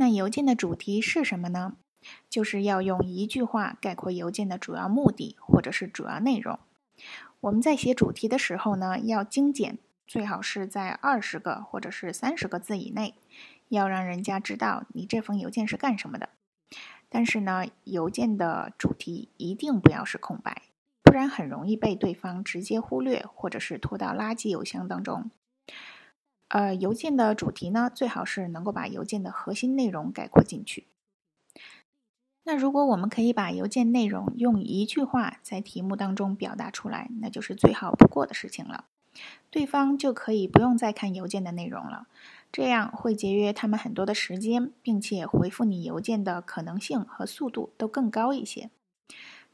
那邮件的主题是什么呢？就是要用一句话概括邮件的主要目的或者是主要内容。我们在写主题的时候呢，要精简，最好是在二十个或者是三十个字以内，要让人家知道你这封邮件是干什么的。但是呢，邮件的主题一定不要是空白，不然很容易被对方直接忽略，或者是拖到垃圾邮箱当中。呃，邮件的主题呢，最好是能够把邮件的核心内容概括进去。那如果我们可以把邮件内容用一句话在题目当中表达出来，那就是最好不过的事情了。对方就可以不用再看邮件的内容了。这样会节约他们很多的时间，并且回复你邮件的可能性和速度都更高一些。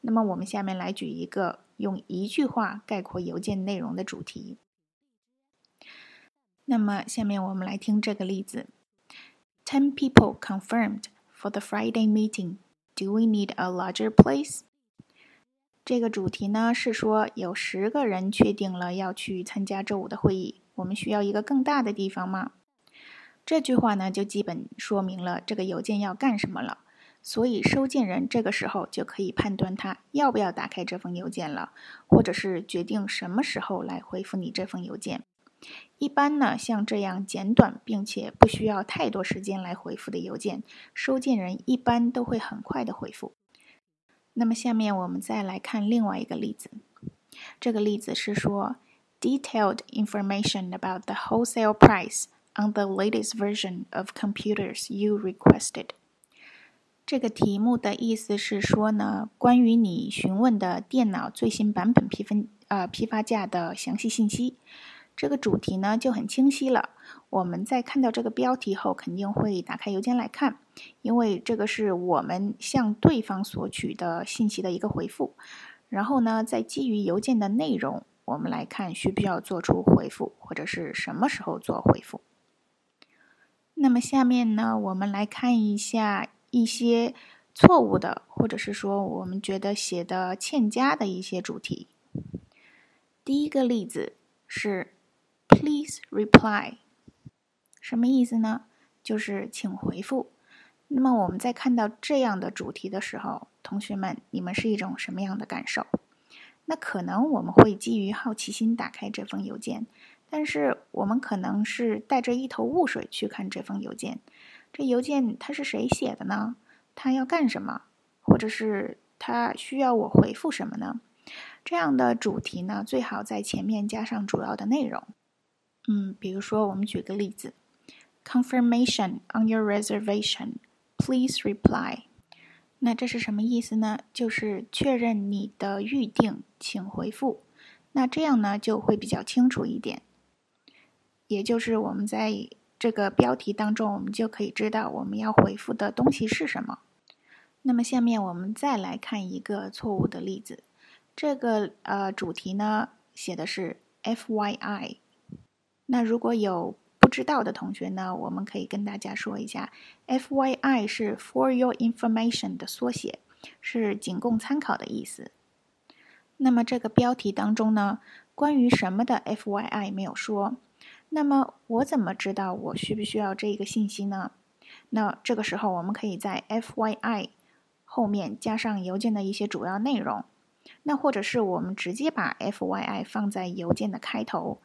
那么，我们下面来举一个用一句话概括邮件内容的主题。那么，下面我们来听这个例子：Ten people confirmed for the Friday meeting. Do we need a larger place? 这个主题呢是说有十个人确定了要去参加周五的会议，我们需要一个更大的地方吗？这句话呢，就基本说明了这个邮件要干什么了。所以收件人这个时候就可以判断他要不要打开这封邮件了，或者是决定什么时候来回复你这封邮件。一般呢，像这样简短并且不需要太多时间来回复的邮件，收件人一般都会很快的回复。那么下面我们再来看另外一个例子。这个例子是说，detailed information about the wholesale price。On the latest version of computers you requested，这个题目的意思是说呢，关于你询问的电脑最新版本批分呃批发价的详细信息。这个主题呢就很清晰了。我们在看到这个标题后，肯定会打开邮件来看，因为这个是我们向对方索取的信息的一个回复。然后呢，再基于邮件的内容，我们来看需不需要做出回复，或者是什么时候做回复。那么下面呢，我们来看一下一些错误的，或者是说我们觉得写的欠佳的一些主题。第一个例子是 “Please reply”，什么意思呢？就是请回复。那么我们在看到这样的主题的时候，同学们，你们是一种什么样的感受？那可能我们会基于好奇心打开这封邮件。但是我们可能是带着一头雾水去看这封邮件，这邮件它是谁写的呢？他要干什么？或者是他需要我回复什么呢？这样的主题呢，最好在前面加上主要的内容。嗯，比如说我们举个例子：Confirmation on your reservation, please reply。那这是什么意思呢？就是确认你的预定，请回复。那这样呢，就会比较清楚一点。也就是我们在这个标题当中，我们就可以知道我们要回复的东西是什么。那么下面我们再来看一个错误的例子，这个呃主题呢写的是 F Y I。那如果有不知道的同学呢，我们可以跟大家说一下，F Y I 是 For Your Information 的缩写，是仅供参考的意思。那么这个标题当中呢，关于什么的 F Y I 没有说。那么我怎么知道我需不需要这个信息呢？那这个时候我们可以在 F Y I 后面加上邮件的一些主要内容，那或者是我们直接把 F Y I 放在邮件的开头，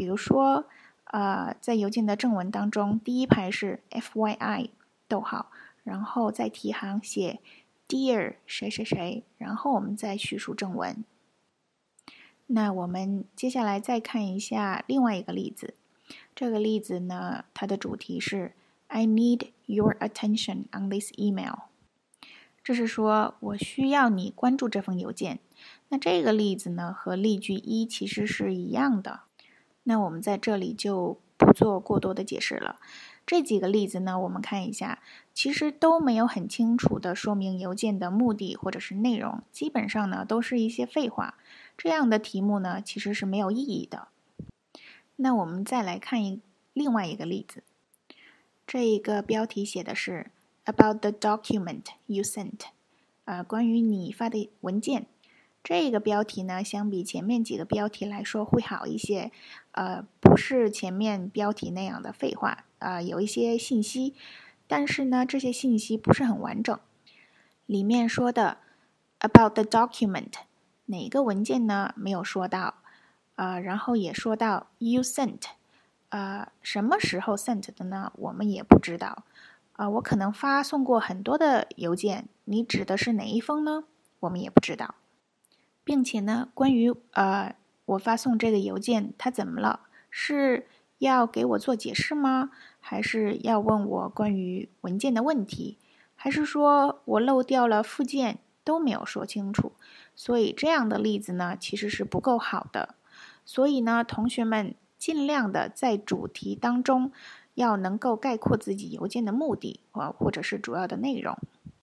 比如说，呃，在邮件的正文当中，第一排是 F Y I，逗号，然后在题行写 Dear 谁谁谁，然后我们再叙述正文。那我们接下来再看一下另外一个例子。这个例子呢，它的主题是 "I need your attention on this email"，这是说我需要你关注这封邮件。那这个例子呢，和例句一其实是一样的。那我们在这里就不做过多的解释了。这几个例子呢，我们看一下，其实都没有很清楚的说明邮件的目的或者是内容，基本上呢都是一些废话。这样的题目呢，其实是没有意义的。那我们再来看一另外一个例子，这一个标题写的是 "About the document you sent"，呃，关于你发的文件。这个标题呢，相比前面几个标题来说会好一些，呃，不是前面标题那样的废话，呃，有一些信息。但是呢，这些信息不是很完整。里面说的 about the document 哪个文件呢？没有说到。啊，然后也说到 you sent，啊，什么时候 sent 的呢？我们也不知道。啊，我可能发送过很多的邮件，你指的是哪一封呢？我们也不知道。并且呢，关于呃，我发送这个邮件，它怎么了？是要给我做解释吗？还是要问我关于文件的问题？还是说我漏掉了附件都没有说清楚？所以这样的例子呢，其实是不够好的。所以呢，同学们尽量的在主题当中要能够概括自己邮件的目的啊，或者是主要的内容。